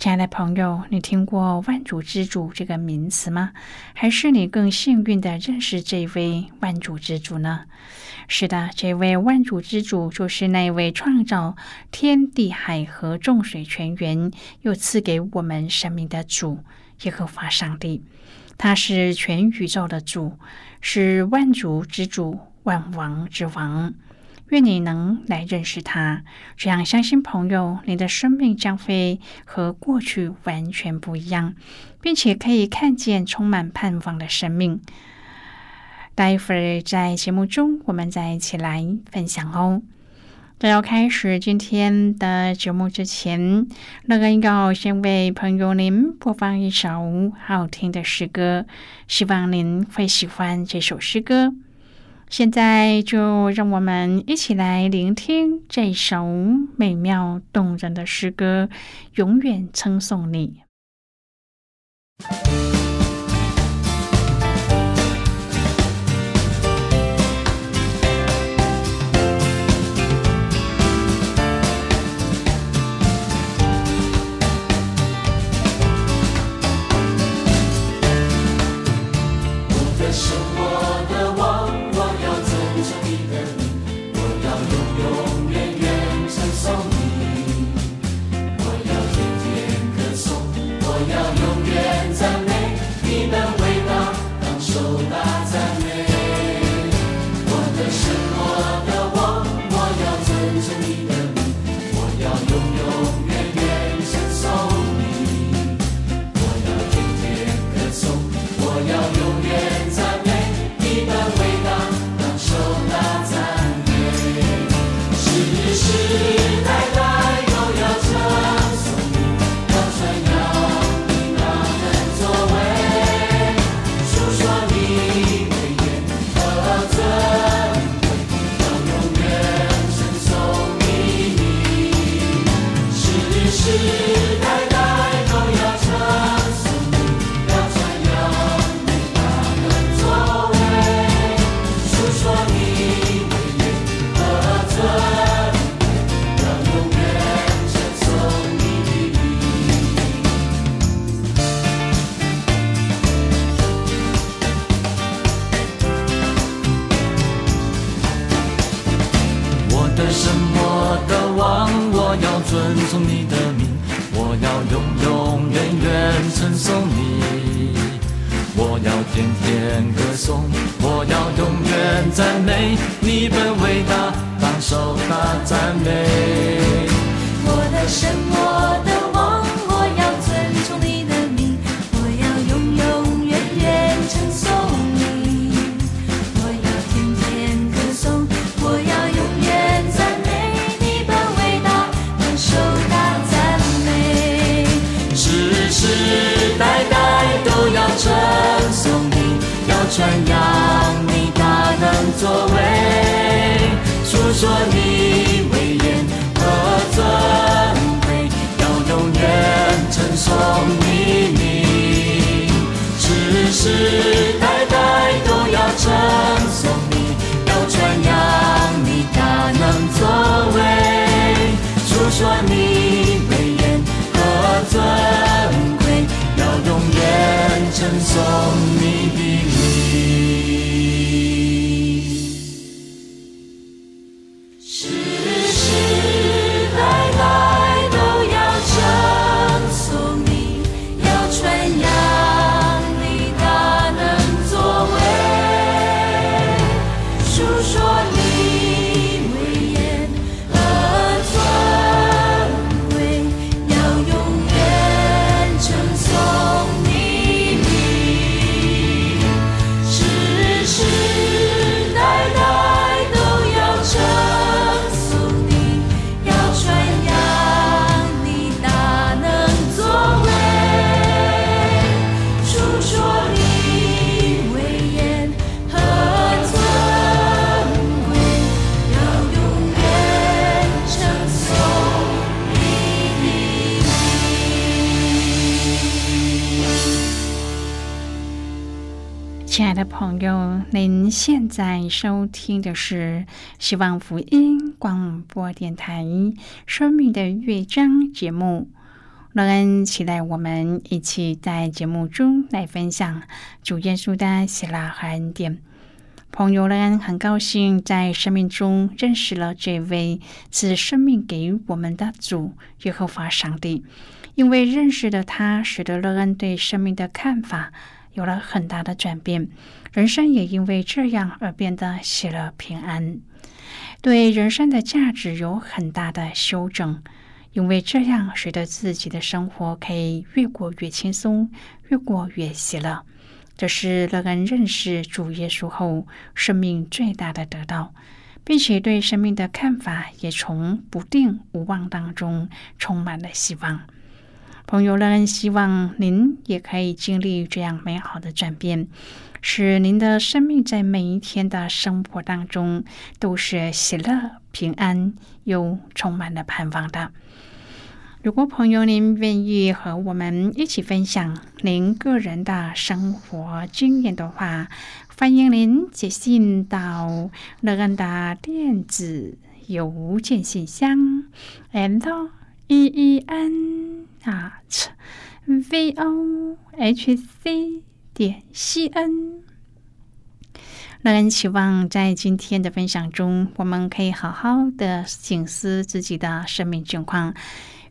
亲爱的朋友，你听过“万主之主”这个名词吗？还是你更幸运的认识这位万主之主呢？是的，这位万主之主就是那位创造天地海河众水泉源，又赐给我们生命的主——耶和华上帝。他是全宇宙的主，是万主之主、万王之王。愿你能来认识他，这样相信朋友，你的生命将会和过去完全不一样，并且可以看见充满盼望的生命。待会儿在节目中，我们再一起来分享哦。在要开始今天的节目之前，乐恩要先为朋友您播放一首好听的诗歌，希望您会喜欢这首诗歌。现在就让我们一起来聆听这首美妙动人的诗歌，永远称颂你。传说你威严和尊贵，要永远称颂你名，世世代代都要称颂你，要传扬你大能作为，主说你。朋友，您现在收听的是希望福音广播电台《生命的乐章》节目。乐恩期待我们一起在节目中来分享主耶稣的喜乐和恩典。朋友乐恩很高兴在生命中认识了这位赐生命给我们的主耶和华上帝，因为认识了他，使得乐恩对生命的看法。有了很大的转变，人生也因为这样而变得喜乐平安，对人生的价值有很大的修正，因为这样使得自己的生活可以越过越轻松，越过越喜乐。这是乐恩认识主耶稣后生命最大的得到，并且对生命的看法也从不定无望当中充满了希望。朋友们，希望您也可以经历这样美好的转变，使您的生命在每一天的生活当中都是喜乐、平安又充满了盼望的。如果朋友您愿意和我们一起分享您个人的生活经验的话，欢迎您写信到乐安的电子邮件信箱，and e e n。At v o h c 点 c n，让人期望在今天的分享中，我们可以好好的醒思自己的生命境况。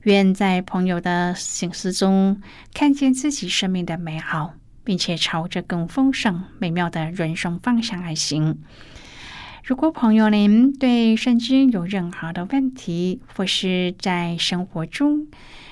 愿在朋友的醒思中，看见自己生命的美好，并且朝着更丰盛、美妙的人生方向而行。如果朋友您对圣经有任何的问题，或是在生活中，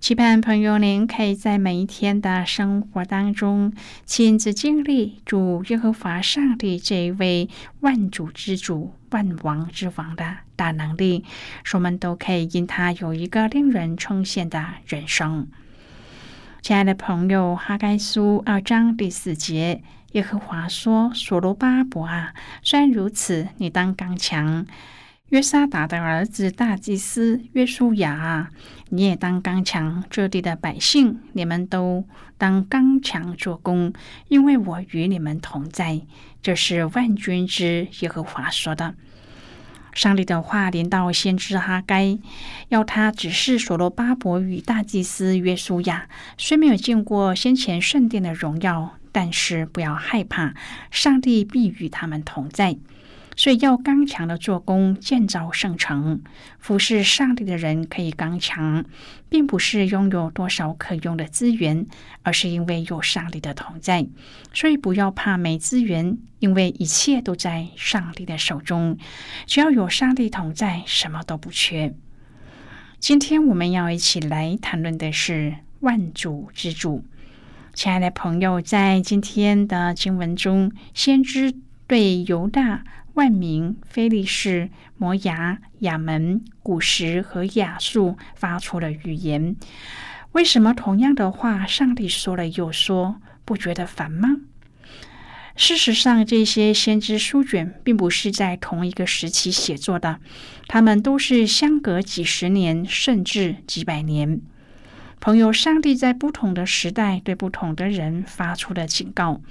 期盼朋友您可以在每一天的生活当中亲自经历主耶和华上帝这一位万主之主、万王之王的大能力，使我们都可以因他有一个令人称羡的人生。亲爱的朋友，哈该书二章第四节，耶和华说：“所罗巴伯啊，虽然如此，你当刚强。”约沙达的儿子大祭司约书亚，你也当刚强；这地的百姓，你们都当刚强做工，因为我与你们同在。这是万军之耶和华说的。上帝的话临到先知哈该，要他指示所罗巴伯与大祭司约书亚，虽没有见过先前圣殿的荣耀，但是不要害怕，上帝必与他们同在。所以要刚强的做工，建造圣城。服侍上帝的人可以刚强，并不是拥有多少可用的资源，而是因为有上帝的同在。所以不要怕没资源，因为一切都在上帝的手中。只要有上帝同在，什么都不缺。今天我们要一起来谈论的是万主之主。亲爱的朋友，在今天的经文中，先知对犹大。万民、菲利士、摩崖、亚门、古时和亚述发出了语言。为什么同样的话，上帝说了又说，不觉得烦吗？事实上，这些先知书卷并不是在同一个时期写作的，他们都是相隔几十年，甚至几百年。朋友，上帝在不同的时代对不同的人发出了警告。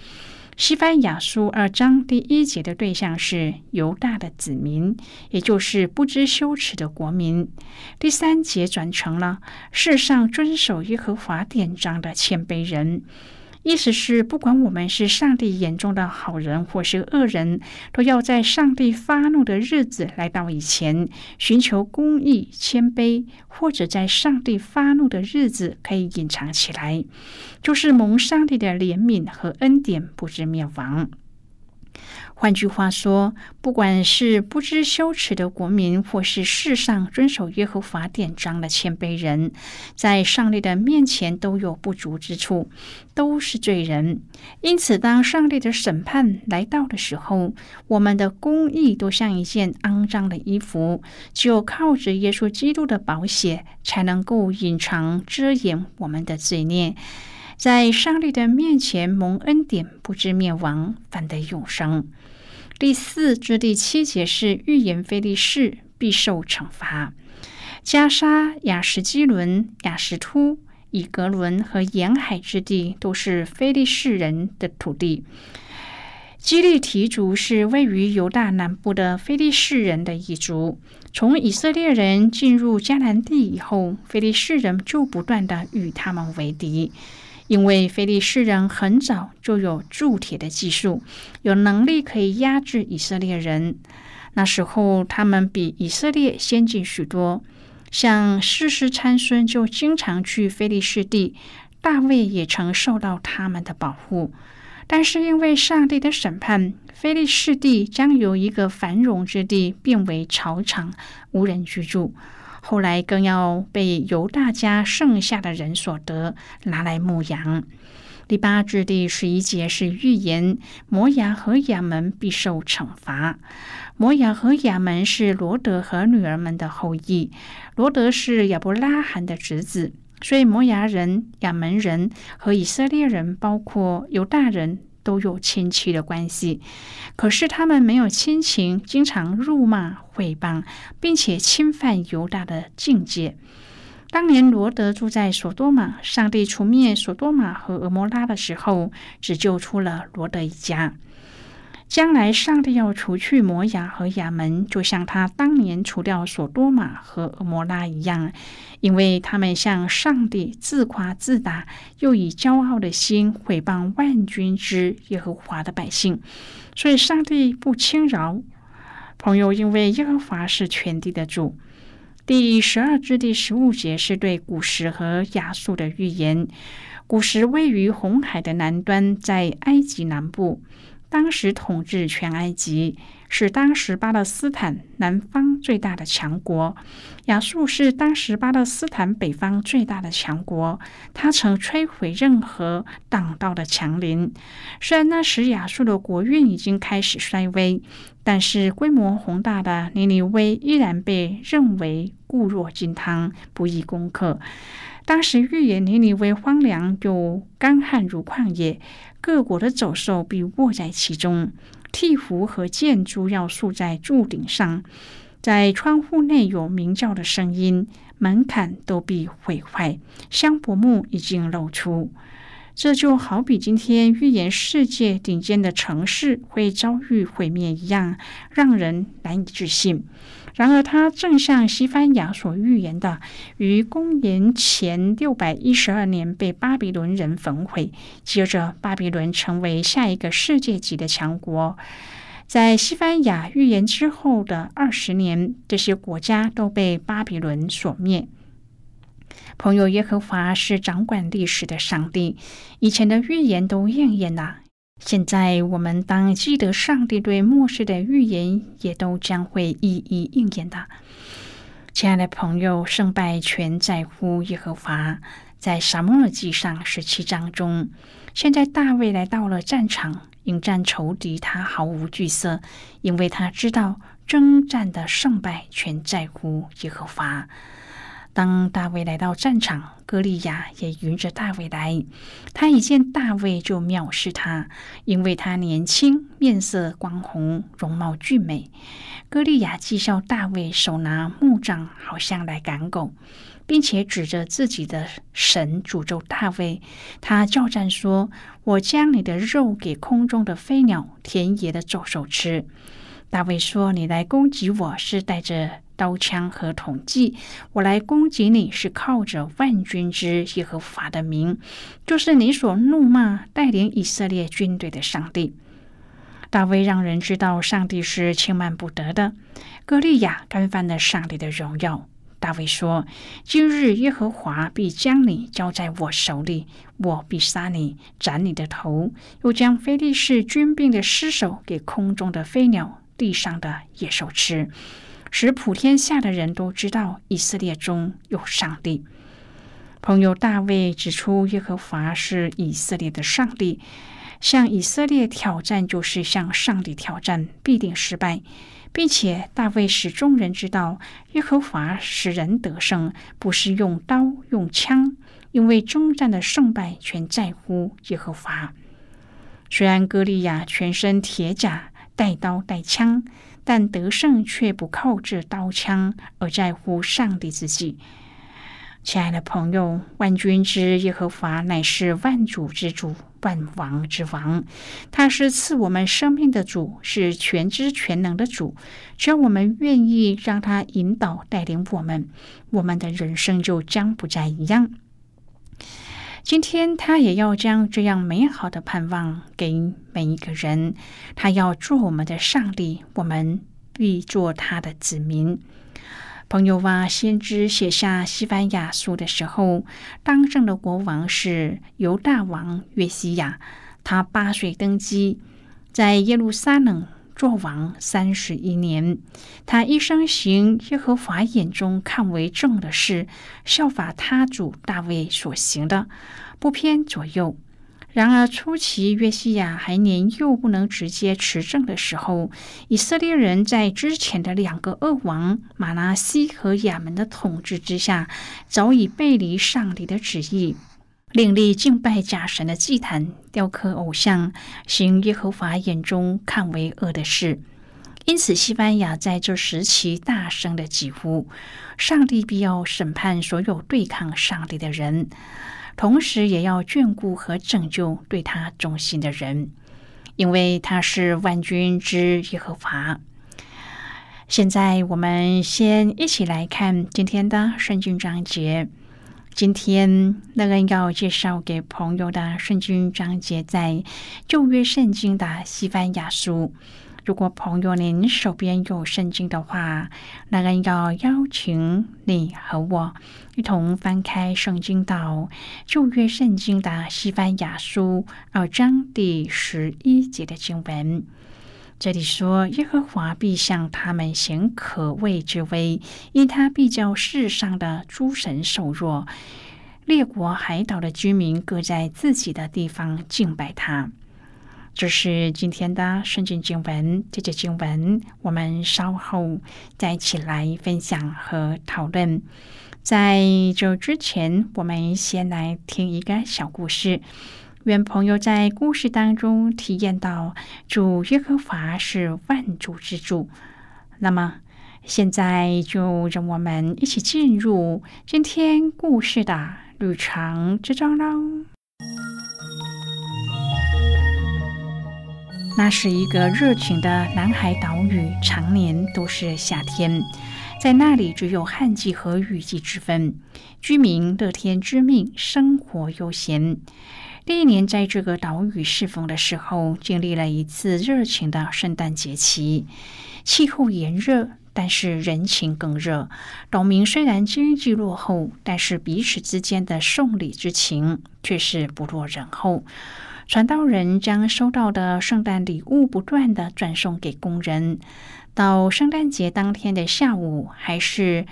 西班牙书二章第一节的对象是犹大的子民，也就是不知羞耻的国民。第三节转成了世上遵守耶和华典章的谦卑人。意思是，不管我们是上帝眼中的好人或是恶人，都要在上帝发怒的日子来到以前，寻求公义、谦卑，或者在上帝发怒的日子可以隐藏起来，就是蒙上帝的怜悯和恩典，不知灭亡。换句话说，不管是不知羞耻的国民，或是世上遵守耶和华典章的谦卑人，在上帝的面前都有不足之处，都是罪人。因此，当上帝的审判来到的时候，我们的公义都像一件肮脏的衣服，只有靠着耶稣基督的宝血，才能够隐藏遮掩我们的罪孽。在上帝的面前蒙恩典，不知灭亡，反得永生。第四至第七节是预言非利士必受惩罚。加沙、亚什基伦、亚什突、以格伦和沿海之地都是非利士人的土地。基利提族是位于犹大南部的非利士人的一族。从以色列人进入迦南地以后，非利士人就不断的与他们为敌。因为菲利士人很早就有铸铁的技术，有能力可以压制以色列人。那时候他们比以色列先进许多，像世世参孙就经常去菲利士地，大卫也曾受到他们的保护。但是因为上帝的审判，菲利士地将由一个繁荣之地变为草场，无人居住。后来更要被犹大家剩下的人所得，拿来牧羊。第八至第十一节是预言摩亚和亚门必受惩罚。摩亚和亚门是罗德和女儿们的后裔，罗德是亚伯拉罕的侄子，所以摩亚人、亚门人和以色列人，包括犹大人。都有亲戚的关系，可是他们没有亲情，经常辱骂、诽谤，并且侵犯犹大的境界。当年罗德住在索多玛，上帝除灭索多玛和俄摩拉的时候，只救出了罗德一家。将来上帝要除去摩亚和亚门，就像他当年除掉索多玛和俄摩拉一样，因为他们向上帝自夸自大，又以骄傲的心毁谤万军之耶和华的百姓，所以上帝不轻饶。朋友，因为耶和华是全地的主。第十二至第十五节是对古时和亚述的预言。古时位于红海的南端，在埃及南部。当时统治全埃及，是当时巴勒斯坦南方最大的强国。亚述是当时巴勒斯坦北方最大的强国，它曾摧毁任何挡道的强邻。虽然那时亚述的国运已经开始衰微，但是规模宏大的尼尼微依然被认为固若金汤，不易攻克。当时预言尼尼微荒凉又干旱如旷野。各国的走兽必卧在其中，替符和箭珠要竖在柱顶上，在窗户内有鸣叫的声音，门槛都必毁坏，香柏木已经露出。这就好比今天预言世界顶尖的城市会遭遇毁灭一样，让人难以置信。然而，他正像西班牙所预言的，于公元前六百一十二年被巴比伦人焚毁。接着，巴比伦成为下一个世界级的强国。在西班牙预言之后的二十年，这些国家都被巴比伦所灭。朋友，耶和华是掌管历史的上帝，以前的预言都应验了。现在我们当记得，上帝对末世的预言也都将会一一应验的。亲爱的朋友，胜败全在乎耶和华。在撒母耳记上十七章中，现在大卫来到了战场，迎战仇敌，他毫无惧色，因为他知道征战的胜败全在乎耶和华。当大卫来到战场，歌利亚也迎着大卫来。他一见大卫就藐视他，因为他年轻，面色光红，容貌俊美。歌利亚讥笑大卫，手拿木杖，好像来赶狗，并且指着自己的神诅咒大卫。他叫战说：“我将你的肉给空中的飞鸟、田野的走兽吃。”大卫说：“你来攻击我是带着。”刀枪和统计，我来攻击你是靠着万军之耶和华的名，就是你所怒骂带领以色列军队的上帝。大卫让人知道上帝是轻慢不得的。歌利亚干犯了上帝的荣耀，大卫说：“今日耶和华必将你交在我手里，我必杀你，斩你的头，又将非利士军兵的尸首给空中的飞鸟、地上的野兽吃，使普天下的人都知道以色列中有上帝。”朋友大卫指出，耶和华是以色列的上帝，向以色列挑战就是向上帝挑战，必定失败。并且大卫使众人知道，耶和华使人得胜，不是用刀用枪，因为征战的胜败全在乎耶和华。虽然歌利亚全身铁甲，带刀带枪，但得胜却不靠这刀枪，而在乎上帝自己。亲爱的朋友，万军之耶和华乃是万主之主。万王之王，他是赐我们生命的主，是全知全能的主。只要我们愿意让他引导带领我们，我们的人生就将不再一样。今天，他也要将这样美好的盼望给每一个人。他要做我们的上帝，我们必做他的子民。朋友哇，先知写下西班牙书的时候，当政的国王是犹大王约西亚。他八岁登基，在耶路撒冷作王三十一年。他一生行耶和华眼中看为正的事，效法他主大卫所行的，不偏左右。然而，初期约西亚还年幼，不能直接持政的时候，以色列人在之前的两个恶王马拉西和亚门的统治之下，早已背离上帝的旨意，另立敬拜假神的祭坛，雕刻偶像，行耶和华眼中看为恶的事。因此，西班牙在这时期大声的疾呼：上帝必要审判所有对抗上帝的人。同时，也要眷顾和拯救对他忠心的人，因为他是万军之耶和华。现在，我们先一起来看今天的圣经章节。今天，那个要介绍给朋友的圣经章节，在旧约圣经的西班牙书。如果朋友您手边有圣经的话，那个人要邀请你和我一同翻开圣经到旧约圣经的西班牙书二章第十一节的经文。这里说：“耶和华必向他们显可畏之威，因他必叫世上的诸神受弱，列国海岛的居民各在自己的地方敬拜他。”这是今天的圣经经文，这节经文我们稍后再一起来分享和讨论。在这之前，我们先来听一个小故事。愿朋友在故事当中体验到主耶和华是万主之主。那么，现在就让我们一起进入今天故事的旅程之中喽。那是一个热情的南海岛屿，常年都是夏天，在那里只有旱季和雨季之分，居民乐天知命，生活悠闲。第一年在这个岛屿适逢的时候，经历了一次热情的圣诞节期，气候炎热，但是人情更热。岛民虽然经济落后，但是彼此之间的送礼之情却是不落人后。传道人将收到的圣诞礼物不断的转送给工人，到圣诞节当天的下午，还是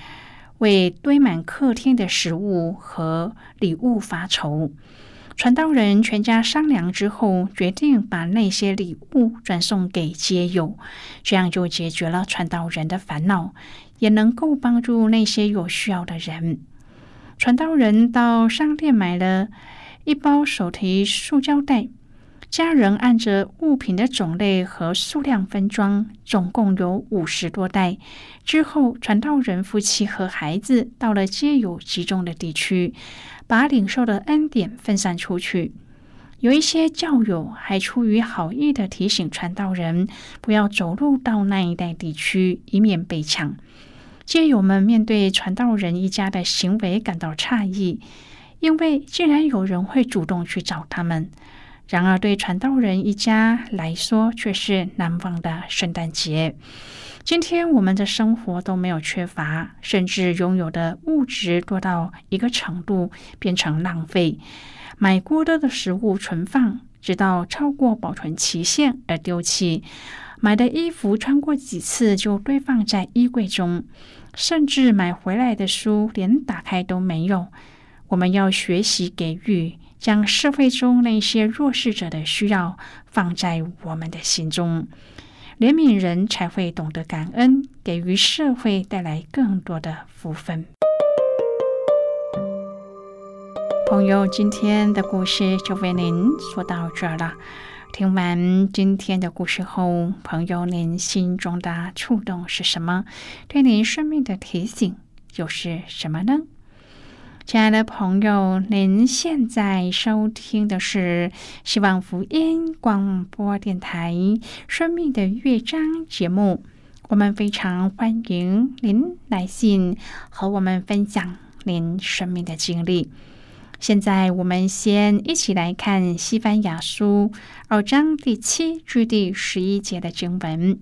为堆满客厅的食物和礼物发愁。传道人全家商量之后，决定把那些礼物转送给街友，这样就解决了传道人的烦恼，也能够帮助那些有需要的人。传道人到商店买了。一包手提塑胶袋，家人按着物品的种类和数量分装，总共有五十多袋。之后，传道人夫妻和孩子到了街友集中的地区，把领受的恩典分散出去。有一些教友还出于好意的提醒传道人，不要走路到那一带地区，以免被抢。街友们面对传道人一家的行为感到诧异。因为竟然有人会主动去找他们，然而对传道人一家来说却是难忘的圣诞节。今天我们的生活都没有缺乏，甚至拥有的物质多到一个程度变成浪费，买过多的食物存放，直到超过保存期限而丢弃；买的衣服穿过几次就堆放在衣柜中，甚至买回来的书连打开都没有。我们要学习给予。将社会中那些弱势者的需要放在我们的心中，怜悯人才会懂得感恩，给予社会带来更多的福分。朋友，今天的故事就为您说到这儿了。听完今天的故事后，朋友您心中的触动是什么？对您生命的提醒又是什么呢？亲爱的朋友，您现在收听的是希望福音广播电台《生命的乐章》节目。我们非常欢迎您来信和我们分享您生命的经历。现在，我们先一起来看《西班牙书》二章第七至第十一节的经文。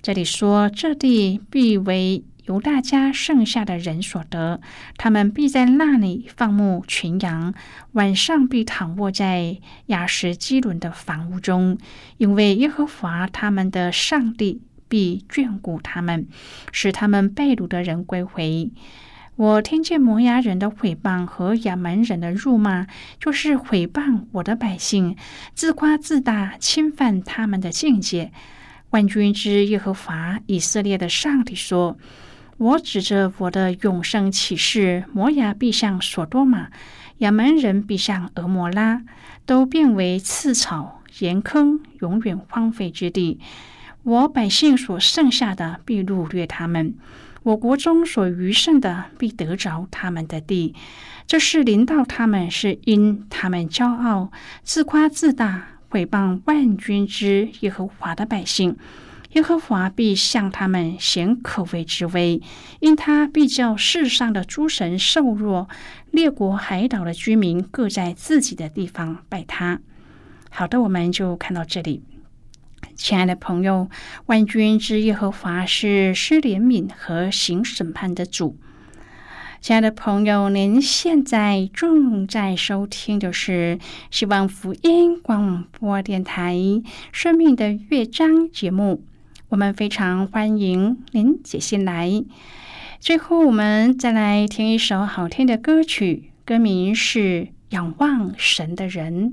这里说：“这地必为。”由大家剩下的人所得，他们必在那里放牧群羊，晚上必躺卧在亚什基伦的房屋中，因为耶和华他们的上帝必眷顾他们，使他们被掳的人归回。我听见摩崖人的毁谤和亚门人的辱骂，就是毁谤我的百姓，自夸自大，侵犯他们的境界。万军之耶和华以色列的上帝说。我指着我的永生启示，摩崖必像索多玛，亚门人必像俄摩拉，都变为刺草、盐坑，永远荒废之地。我百姓所剩下的必掳掠他们，我国中所余剩的必得着他们的地。这是临到他们，是因他们骄傲、自夸自大，毁谤万军之耶和华的百姓。耶和华必向他们显可畏之威，因他必叫世上的诸神瘦弱，列国海岛的居民各在自己的地方拜他。好的，我们就看到这里。亲爱的朋友，万军之耶和华是施怜悯和行审判的主。亲爱的朋友，您现在正在收听的是希望福音广播电台《生命的乐章》节目。我们非常欢迎您写信来。最后，我们再来听一首好听的歌曲，歌名是《仰望神的人》。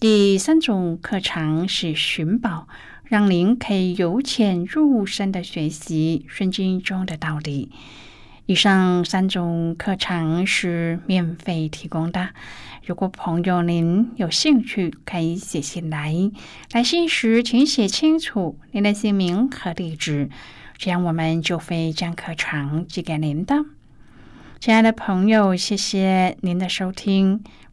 第三种课程是寻宝，让您可以由浅入深的学习圣经中的道理。以上三种课程是免费提供的。如果朋友您有兴趣，可以写信来。来信时请写清楚您的姓名和地址，这样我们就会将课程寄给您的。亲爱的朋友，谢谢您的收听。